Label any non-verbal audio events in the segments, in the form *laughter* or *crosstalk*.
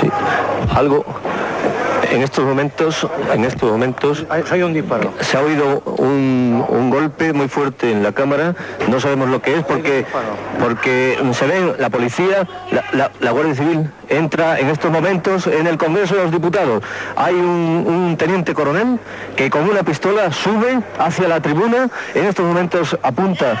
Sí, algo en estos momentos, en estos momentos Hay un disparo. se ha oído un, un golpe muy fuerte en la cámara. No sabemos lo que es porque porque se ve la policía, la, la- la Guardia Civil entra en estos momentos en el Congreso de los Diputados. Hay un, un teniente coronel que con una pistola sube hacia la tribuna. En estos momentos apunta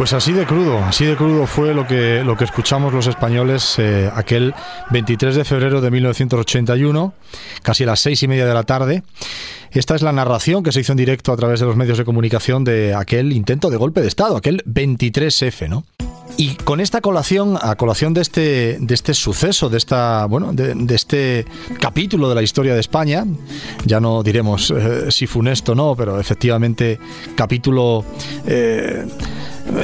Pues así de crudo, así de crudo fue lo que, lo que escuchamos los españoles eh, aquel 23 de febrero de 1981, casi a las seis y media de la tarde. Esta es la narración que se hizo en directo a través de los medios de comunicación de aquel intento de golpe de Estado, aquel 23F, ¿no? Y con esta colación, a colación de este, de este suceso, de esta, bueno, de, de este capítulo de la historia de España, ya no diremos eh, si funesto o no, pero efectivamente capítulo eh,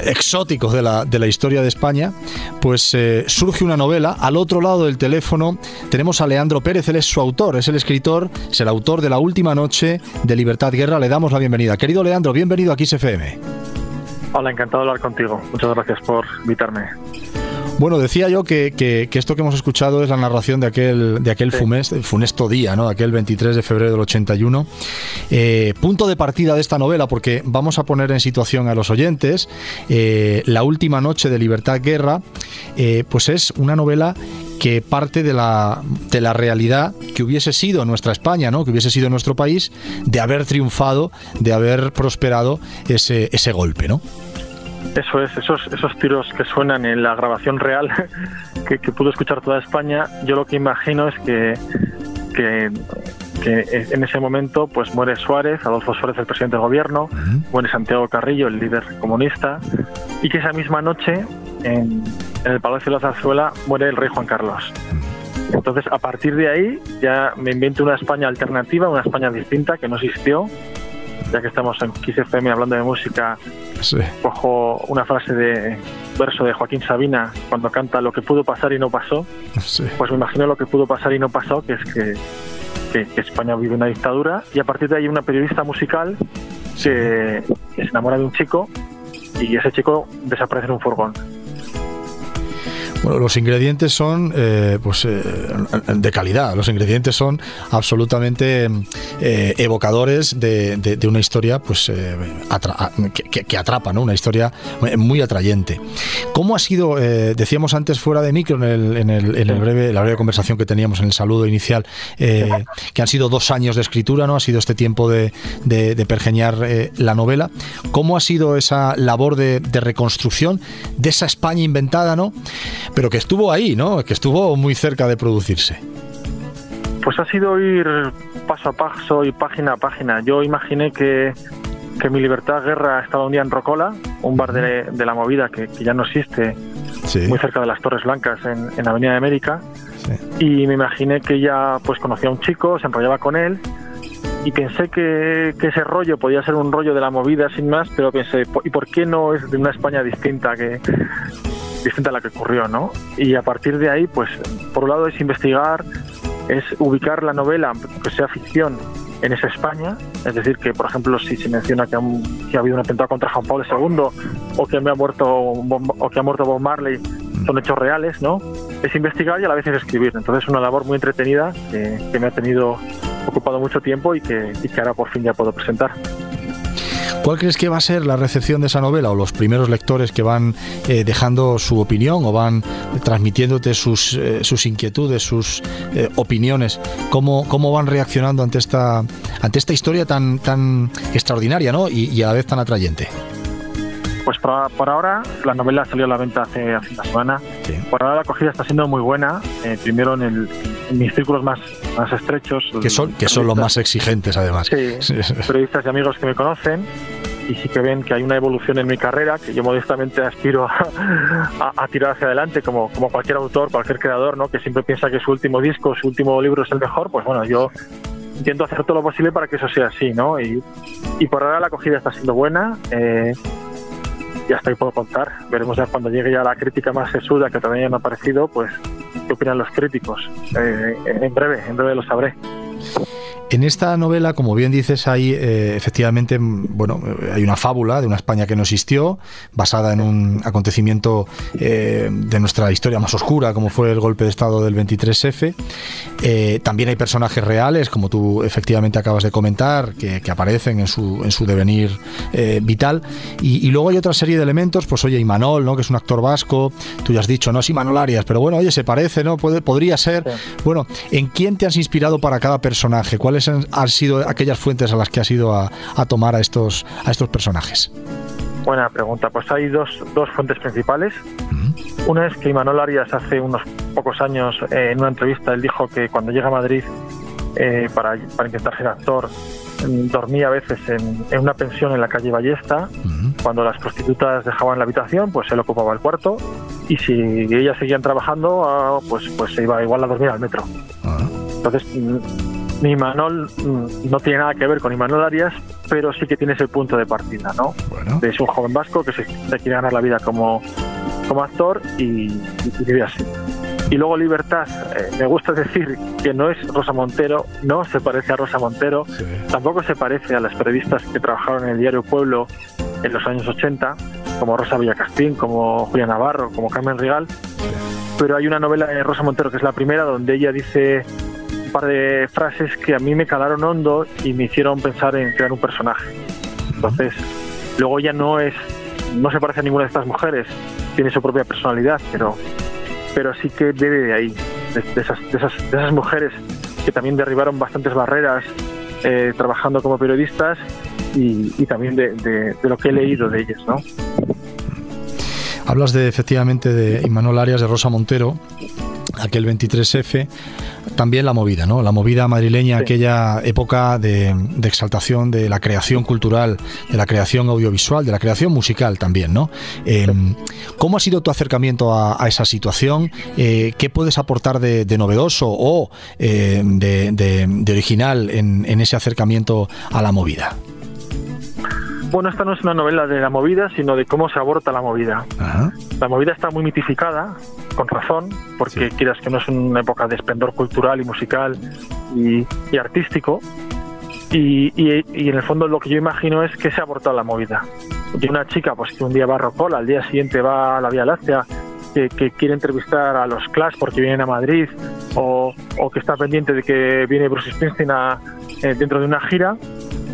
exótico de la, de la historia de España, pues eh, surge una novela. Al otro lado del teléfono tenemos a Leandro Pérez, él es su autor, es el escritor, es el autor de La Última Noche de Libertad Guerra. Le damos la bienvenida. Querido Leandro, bienvenido aquí CFM. Hola, encantado de hablar contigo. Muchas gracias por invitarme. Bueno, decía yo que, que- que esto que hemos escuchado es la narración de aquel, de aquel fumes- funesto día, ¿no? aquel 23 de febrero del 81. Eh, punto de partida de esta novela, porque vamos a poner en situación a los oyentes. eh, la última noche de Libertad Guerra, eh, pues es una novela que parte de la, de la realidad que hubiese sido nuestra España, ¿no? que hubiese sido nuestro país, de haber triunfado, de haber prosperado ese, ese golpe. ¿no? Eso es, esos, esos tiros que suenan en la grabación real *laughs* que, que pudo escuchar toda España, yo lo que imagino es que, que, que en ese momento pues muere Suárez, Adolfo Suárez, el presidente del gobierno, muere Santiago Carrillo, el líder comunista, y que esa misma noche en, en el Palacio de la Zarzuela muere el rey Juan Carlos. Entonces, a partir de ahí, ya me invento una España alternativa, una España distinta que no existió. Ya que estamos en XFM hablando de música, Sí. cojo una frase de verso de Joaquín Sabina cuando canta lo que pudo pasar y no pasó. Sí. Pues me imagino lo que pudo pasar y no pasó, que es que, que- que España vive una dictadura y a partir de ahí una periodista musical que, que se enamora de un chico y ese chico desaparece en un furgón. Bueno, los ingredientes son eh, pues eh, de calidad. Los ingredientes son absolutamente eh, evocadores de, de- de una historia pues atra- que, atrapa, ¿no? Una historia muy atrayente. ¿Cómo ha sido? decíamos antes fuera de micro en, el, en, el- en el breve, la breve conversación que teníamos en el saludo inicial que han sido dos años de escritura, ¿no? Ha sido este tiempo de, de- de pergeñar la novela. ¿Cómo ha sido esa labor de, de reconstrucción de esa España inventada, ¿no? Pero que estuvo ahí, ¿no? Que estuvo muy cerca de producirse. Pues ha sido ir paso a paso y página a página. Yo imaginé que, que mi libertad guerra estaba un día en Rocola, un bar de, de la movida que, que ya no existe, muy cerca de las Torres Blancas en, en Avenida de América. Y me imaginé que ella pues conocía a un chico, se enrollaba con él y pensé que, que ese rollo podía ser un rollo de la movida sin más, pero pensé, ¿y por qué no es de una España distinta que distinta a la que ocurrió, ¿no? Y a partir de ahí, pues, por un lado es investigar, es ubicar la novela, que sea ficción, en esa España, es decir, que por ejemplo si se menciona que, ha, que ha habido un atentado contra Juan Pablo II o que me ha muerto o que ha muerto Bob Marley, son hechos reales, ¿no? Es investigar y a la vez es escribir. Entonces es una labor muy entretenida que, que me ha tenido ocupado mucho tiempo y que, y que ahora por fin ya puedo presentar. ¿Cuál crees que va a ser la recepción de esa novela o los primeros lectores que van eh, dejando su opinión o van transmitiéndote sus, eh, sus inquietudes, sus eh, opiniones? ¿Cómo, ¿Cómo van reaccionando ante esta, ante esta historia tan, tan extraordinaria ¿no? y, y a la vez tan atrayente? Pues por, por ahora la novela salió a la venta hace, hace una semana. Por ahora la acogida está siendo muy buena. eh, primero en, el, en mis círculos más, más estrechos. Que son, que son los más exigentes además. *laughs* Sí, periodistas y amigos que me conocen. Y sí que ven que hay una evolución en mi carrera, que yo modestamente aspiro a, tirar hacia adelante, como, como cualquier autor, cualquier creador, ¿no? que siempre piensa que su último disco, su último libro es el mejor, pues bueno, yo intento hacer todo lo posible para que eso sea así, ¿no? Y, y por ahora la acogida está siendo buena. Eh, ya ahí puedo contar. Veremos ya cuando llegue ya la crítica más sesuda que todavía no ha aparecido, pues qué opinan los críticos. Eh, en breve, en breve lo sabré. En esta novela, como bien dices, hay eh, efectivamente, bueno, hay una fábula de una España que no existió, basada en un acontecimiento eh, de nuestra historia más oscura, como fue el golpe de Estado del 23F. Eh, también hay personajes reales, como tú efectivamente acabas de comentar, que, aparecen en su, en su devenir vital. Y, luego hay otra serie de elementos, pues oye, Imanol, ¿no? que es un actor vasco, tú ya has dicho, no es Imanol Arias, pero bueno, oye, se parece, ¿no? Puede, podría ser. Bueno, ¿en quién te has inspirado para cada personaje? ¿Cuál han, sido aquellas fuentes a las que has ido a, tomar a estos, a estos personajes? Buena pregunta. Pues hay dos, dos fuentes principales. Una es que Imanol Arias hace unos pocos años, eh, en una entrevista, él dijo que cuando llega a Madrid eh, para, para, intentar ser actor, mm, dormía a veces en, en, una pensión en la calle Ballesta. Cuando las prostitutas dejaban la habitación, pues él ocupaba el cuarto. Y si ellas seguían trabajando, ah, pues, pues se iba igual a dormir al metro. Ah. Entonces, mm, ni Manol mm, no tiene nada que ver con Imanol Arias, pero sí que tiene ese punto de partida, ¿no? Es un joven vasco que se, quiere ganar la vida como, como actor y, vive así. Y luego Libertad, eh, me gusta decir que no es Rosa Montero, no se parece a Rosa Montero, tampoco se parece a las periodistas que trabajaron en el diario Pueblo en los años 80, como Rosa Villacastín, como Julia Navarro, como Carmen Rigal, pero hay una novela de Rosa Montero que es la primera donde ella dice par de frases que a mí me calaron hondo y me hicieron pensar en crear un personaje. Entonces, luego ya no es, no se parece a ninguna de estas mujeres, tiene su propia personalidad, pero, pero sí que debe de ahí, de, esas, de, esas, de esas mujeres que también derribaron bastantes barreras eh, trabajando como periodistas y, y también de, de, lo que he leído de ellas, ¿no? Hablas de efectivamente de Imanol Arias, de Rosa Montero, aquel 23F, también la movida, ¿no? La movida madrileña, aquella época de, exaltación de la creación cultural, de la creación audiovisual, de la creación musical también, ¿no? Em, ¿Cómo ha sido tu acercamiento a, esa situación? Eh, ¿Qué puedes aportar de, novedoso o eh, de, original en ese acercamiento a la movida? Bueno, esta no es una novela de la movida, sino de cómo se aborta la movida. La movida está muy mitificada, con razón, porque quieras que no es una época de esplendor cultural y musical y, artístico. Y, en el fondo lo que yo imagino es que se ha abortado la movida. De una chica pues que un día va a Rocola, al día siguiente va a la Vía Láctea, que, quiere entrevistar a los Clash porque vienen a Madrid, o, que está pendiente de que viene Bruce Springsteen eh, dentro de una gira,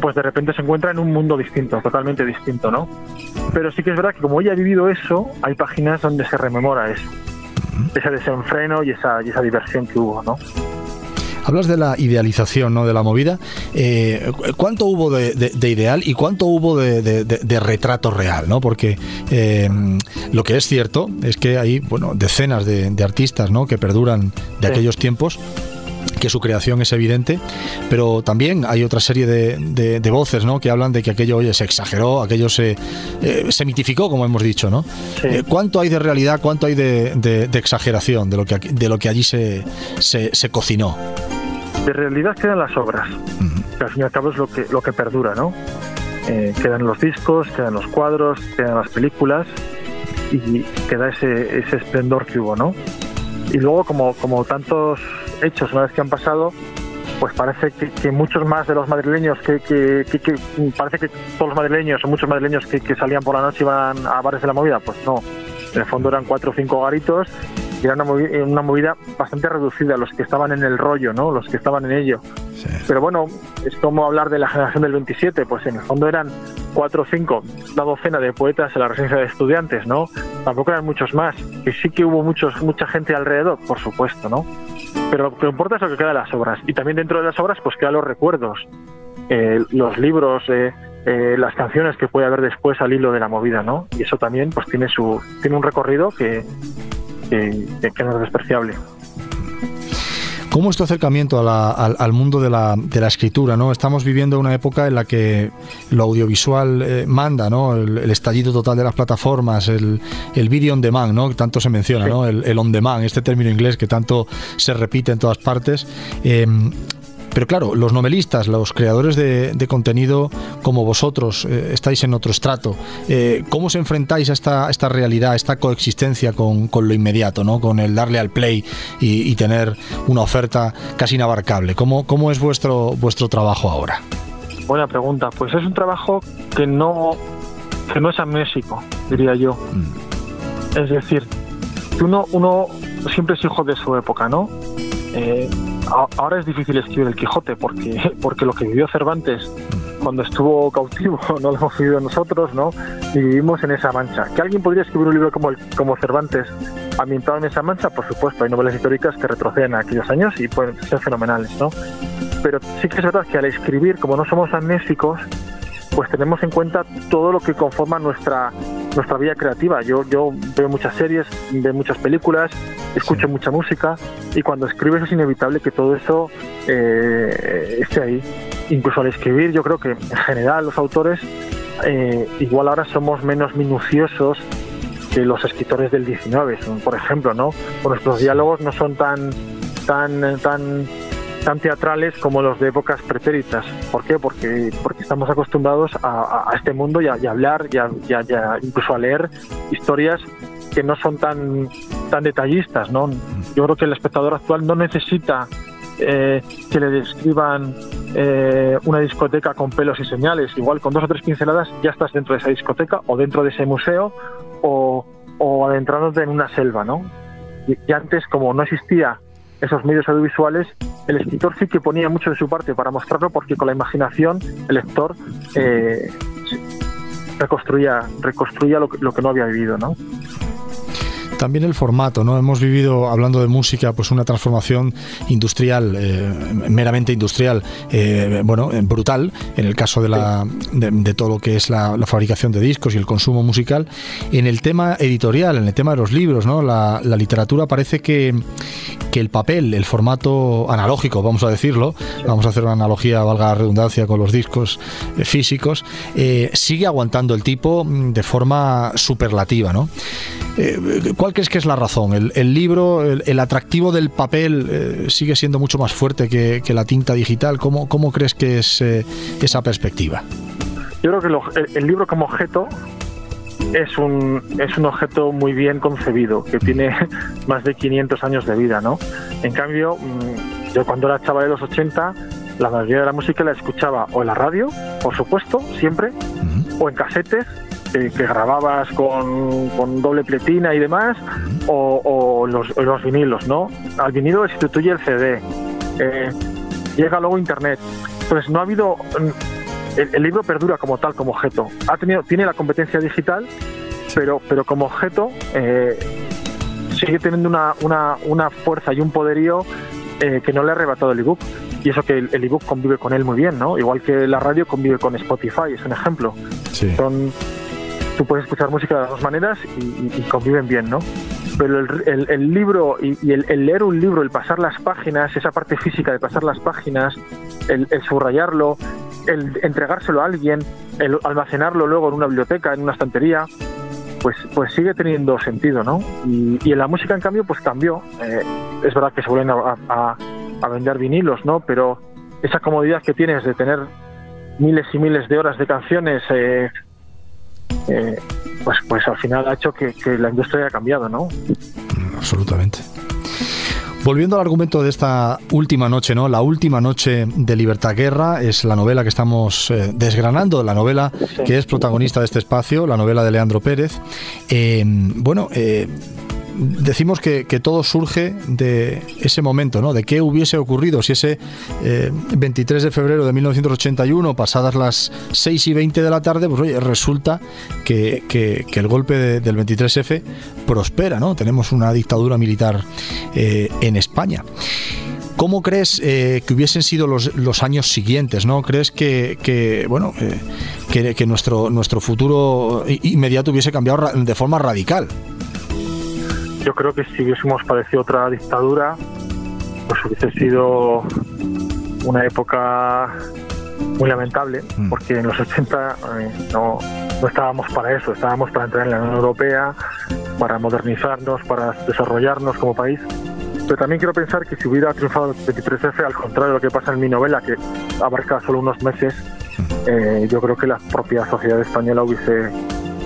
pues de repente se encuentra en un mundo distinto, totalmente distinto, ¿no? Pero sí que es verdad que como ella ha vivido eso, hay páginas donde se rememora eso, ese desenfreno y esa, y esa diversión que hubo, ¿no? Hablas de la idealización ¿no? de la movida. Eh, ¿Cuánto hubo de, ideal y cuánto hubo de, retrato real? ¿no? Porque eh, lo que es cierto es que hay bueno, decenas de, artistas ¿no? que perduran de aquellos tiempos que su creación es evidente, pero también hay otra serie de, voces ¿no? que hablan de que aquello oye, se exageró, aquello se, eh, se mitificó, como hemos dicho. ¿no? Eh, ¿Cuánto hay de realidad, cuánto hay de, exageración de lo que, de lo que allí se, se, cocinó? De realidad quedan las obras, que al fin y al cabo es lo que, lo que perdura. ¿no? Eh, quedan los discos, quedan los cuadros, quedan las películas y queda ese, ese esplendor que hubo. ¿no? Y luego, como, como tantos hechos una vez que han pasado, pues parece que, muchos más de los madrileños que, parece que todos los madrileños o muchos madrileños que, salían por la noche iban a bares de la movida, pues no. En el fondo eran cuatro o cinco garitos y era una movida, una movida bastante reducida, los que estaban en el rollo, ¿no? Los que estaban en ello. Pero bueno, es como hablar de la generación del 27, pues en el fondo eran cuatro o cinco, una docena de poetas en la residencia de estudiantes, ¿no? Tampoco eran muchos más, que sí que hubo muchos, mucha gente alrededor, por supuesto, ¿no? Pero lo que importa es lo que queda de las obras. Y también dentro de las obras, pues quedan los recuerdos, eh, los libros, eh, eh, las canciones que puede haber después al hilo de la movida, ¿no? Y eso también, pues tiene su, tiene un recorrido que, que, que no es despreciable. ¿Cómo es tu acercamiento al, mundo de la, escritura? ¿no? Estamos viviendo una época en la que lo audiovisual eh, manda, ¿no? El, estallido total de las plataformas, el, el video on demand, ¿no? que tanto se menciona, ¿no? el, on demand, este término inglés que tanto se repite en todas partes. Eh, pero claro, los novelistas, los creadores de, contenido como vosotros, eh, estáis en otro estrato. Eh, ¿Cómo os enfrentáis a esta, esta realidad, a esta coexistencia con, lo inmediato, ¿no? con el darle al play y, tener una oferta casi inabarcable? ¿Cómo, cómo es vuestro, vuestro trabajo ahora? Buena pregunta. Pues es un trabajo que no, que no es amnésico, diría yo. Mm. Es decir, uno, uno siempre es hijo de su época, ¿no? Eh, ahora es difícil escribir el Quijote porque, porque lo que vivió Cervantes cuando estuvo cautivo *laughs* no lo hemos vivido nosotros, ¿no? Y vivimos en esa mancha. ¿Que alguien podría escribir un libro como, como Cervantes ambientado en esa mancha? Por supuesto, hay novelas históricas que retroceden a aquellos años y pueden ser fenomenales, ¿no? Pero sí que es verdad que al escribir, como no somos amnésicos, pues tenemos en cuenta todo lo que conforma nuestra nuestra vida creativa. Yo, yo veo muchas series, veo muchas películas, escucho mucha música y cuando escribes es inevitable que todo eso eh, esté ahí. Incluso al escribir yo creo que en general los autores eh, igual ahora somos menos minuciosos que los escritores del 19, por ejemplo, ¿no? nuestros diálogos no son tan tan tan tan teatrales como los de épocas pretéritas. ¿Por qué? Porque, porque estamos acostumbrados a, este mundo y a, hablar y, a, incluso a leer historias que no son tan, tan detallistas. ¿no? Yo creo que el espectador actual no necesita eh, que le describan eh, una discoteca con pelos y señales. Igual con dos o tres pinceladas ya estás dentro de esa discoteca o dentro de ese museo o, o adentrándote en una selva. ¿no? y antes, como no existía esos medios audiovisuales, el escritor sí que ponía mucho de su parte para mostrarlo porque con la imaginación el lector eh, reconstruía, reconstruía lo, lo que no había vivido, ¿no? También el formato, ¿no? Hemos vivido, hablando de música, pues una transformación industrial, eh, meramente industrial, eh, bueno, eh, brutal, en el caso de, la, de, todo lo que es la, fabricación de discos y el consumo musical. En el tema editorial, en el tema de los libros, ¿no? La, literatura parece que, que el papel, el formato analógico, vamos a decirlo, vamos a hacer una analogía, valga la redundancia, con los discos físicos, sigue aguantando el tipo mm, de forma superlativa, ¿no? ¿Cuál crees que es la razón? ¿El, libro, el, atractivo del papel eh, sigue siendo mucho más fuerte que, la tinta digital? ¿Cómo, cómo crees que es eh, esa perspectiva? Yo creo que el, libro como objeto es un, es un objeto muy bien concebido, que tiene *laughs* más de 500 años de vida, ¿no? En cambio, mm, yo cuando era chaval de los 80, la mayoría de la música la escuchaba o en la radio, por supuesto, siempre, o en casetes, que, grababas con, doble pletina y demás, o, los, vinilos, ¿no? Al vinilo sustituye el CD. Eh, llega luego Internet. Entonces no ha habido... Mm, el, libro perdura como tal, como objeto. Ha tenido, tiene la competencia digital, pero, pero como objeto eh, sigue teniendo una, una, una, fuerza y un poderío eh, que no le ha arrebatado el ebook. Y eso que el ebook convive con él muy bien, ¿no? Igual que la radio convive con Spotify, es un ejemplo. Son tú puedes escuchar música de dos maneras y, conviven bien, ¿no? Pero el, libro y, el, leer un libro, el pasar las páginas, esa parte física de pasar las páginas, el, subrayarlo, el entregárselo a alguien, el almacenarlo luego en una biblioteca, en una estantería, pues, pues sigue teniendo sentido, ¿no? Y, en la música, en cambio, pues cambió. Eh, es verdad que se vuelven a, vender vinilos, ¿no? Pero esa comodidad que tienes de tener miles y miles de horas de canciones eh, eh, pues, pues al final ha hecho que, la industria haya cambiado, ¿no? Absolutamente. Volviendo al argumento de esta última noche, ¿no? La última noche de Libertad Guerra es la novela que estamos eh, desgranando, la novela que es protagonista de este espacio, la novela de Leandro Pérez. Eh, bueno, decimos que, todo surge de ese momento, ¿no? De qué hubiese ocurrido si ese 23 eh, de febrero de 1981, pasadas las 6 y 20 de la tarde, pues oye, resulta que, el golpe del 23F prospera, ¿no? Tenemos una dictadura militar eh, en España. ¿Cómo crees eh, que hubiesen sido los, años siguientes? ¿No crees que, bueno que, que, nuestro nuestro futuro inmediato hubiese cambiado de forma radical? Yo creo que si hubiésemos padecido otra dictadura, pues hubiese sido una época muy lamentable, mm. porque en los 80 eh, no, no estábamos para eso, estábamos para entrar en la Unión Europea, para modernizarnos, para desarrollarnos como país. Pero también quiero pensar que si hubiera triunfado el 23F, al contrario de lo que pasa en mi novela, que abarca solo unos meses, mm. eh, yo creo que la propia sociedad española hubiese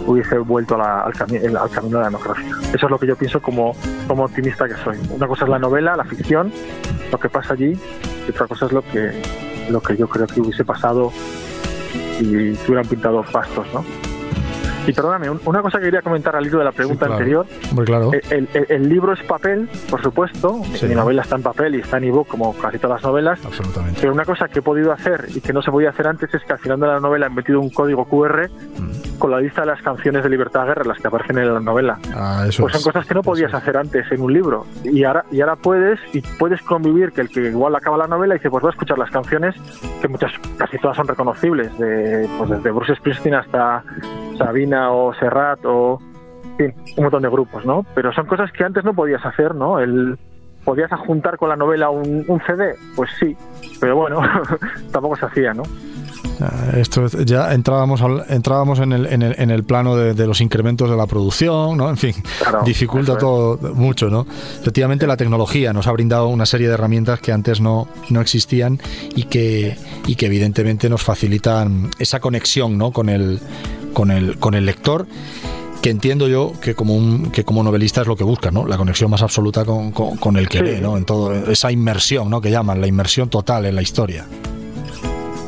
hubiese vuelto al, camino de la democracia. Eso es lo que yo pienso como, como optimista que soy. Una cosa es la novela, la ficción, lo que pasa allí, y otra cosa es lo que, lo que yo creo que hubiese pasado si se hubieran pintado pastos, ¿no? Y perdóname, una cosa que quería comentar al hilo de la pregunta anterior. Muy claro. El, el, libro es papel, por supuesto. Mi novela está en papel y está en ebook, como casi todas las novelas. Absolutamente. Pero una cosa que he podido hacer y que no se podía hacer antes es que al final de la novela he metido un código QR con la lista de las canciones de Libertad Guerra, las que aparecen en la novela. Ah, eso pues son cosas que no podías hacer antes en un libro. Y ahora, y ahora puedes, y puedes convivir que el que igual acaba la novela y dice, pues voy a escuchar las canciones, que muchas, casi todas son reconocibles, de, pues desde Bruce Springsteen hasta Sabina o Serrat o un montón de grupos, ¿no? Pero son cosas que antes no podías hacer, ¿no? El, ¿Podías adjuntar con la novela un, un CD? Pues sí, pero bueno, *laughs* tampoco se hacía, ¿no? Esto ya entrábamos entrábamos en el, en el, en el plano de, los incrementos de la producción, ¿no? En fin, dificulta todo mucho, ¿no? Efectivamente la tecnología nos ha brindado una serie de herramientas que antes no, no existían y que, y que evidentemente nos facilitan esa conexión, ¿no? Con el, con el, con el lector que entiendo yo que como un, que como novelista es lo que busca, ¿no? La conexión más absoluta con, con, el que lee, ¿no? En todo esa inmersión, ¿no? Que llaman la inmersión total en la historia.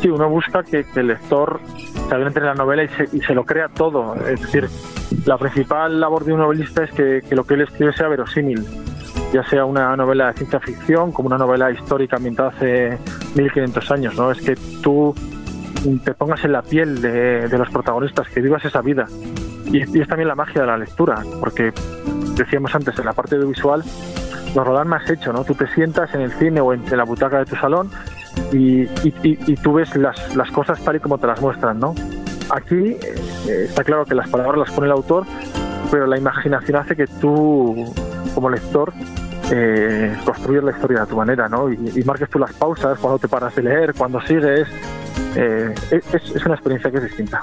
Sí, uno busca que, el lector se adentre en la novela y se, lo crea todo. Es decir, la principal labor de un novelista es que, lo que él escribe sea verosímil, ya sea una novela de ciencia ficción como una novela histórica ambientada hace 1500 años. ¿no? Es que tú te pongas en la piel de, los protagonistas, que vivas esa vida. Y, es también la magia de la lectura, porque decíamos antes, en la parte audiovisual nos lo dan más hecho, ¿no? Tú te sientas en el cine o en la butaca de tu salón y, y, tú ves las, las, cosas tal y como te las muestran, ¿no? Aquí eh, está claro que las palabras las pone el autor, pero la imaginación hace que tú, como lector, eh, construyes la historia de tu manera, ¿no? Y, marques tú las pausas, cuando te paras de leer, cuando sigues. Eh, es, es una experiencia que es distinta.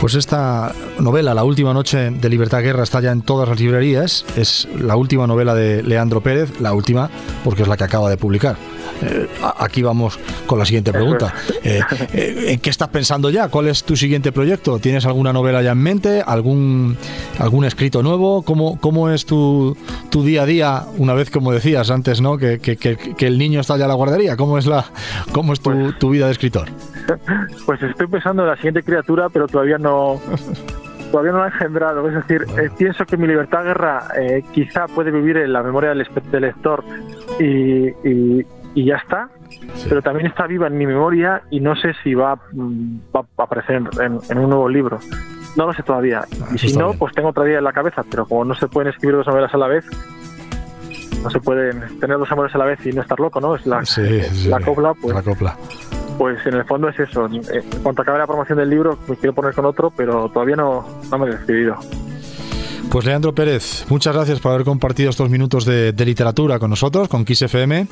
Pues esta novela, La última noche de Libertad Guerra, está ya en todas las librerías. Es la última novela de Leandro Pérez, la última porque es la que acaba de publicar. Eh, aquí vamos con la siguiente pregunta. Eh, eh, ¿En qué estás pensando ya? ¿Cuál es tu siguiente proyecto? ¿Tienes alguna novela ya en mente? ¿Algún, algún escrito nuevo? ¿Cómo, cómo es tu, tu día a día? Una vez, como decías antes, ¿no? Que, que, que, el niño está ya en la guardería. ¿Cómo es, la, cómo es tu, pues tu vida de escritor? *laughs* Pues estoy pensando en la siguiente criatura, pero todavía no todavía no lo ha engendrado. Es decir, pienso que mi libertad guerra quizá puede vivir en la memoria del, lector y, y ya está. Pero también está viva en mi memoria y no sé si va, mm, va a aparecer en, un nuevo libro. No lo sé todavía. Ah, y si no, pues tengo otra idea en la cabeza, pero como no se pueden escribir dos novelas a la vez, no se pueden tener dos amores a la vez y no estar loco, ¿no? Es la, la copla, pues. La copla. Pues en el fondo es eso. En cuanto acabe la promoción del libro, me quiero poner con otro, pero todavía no, no me he decidido. Pues Leandro Pérez, muchas gracias por haber compartido estos minutos de, literatura con nosotros, con Kiss FM.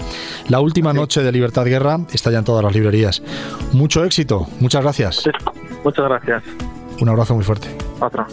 La última noche de Libertad Guerra está ya en todas las librerías. Mucho éxito, muchas gracias. Muchas gracias. Un abrazo muy fuerte. Otro.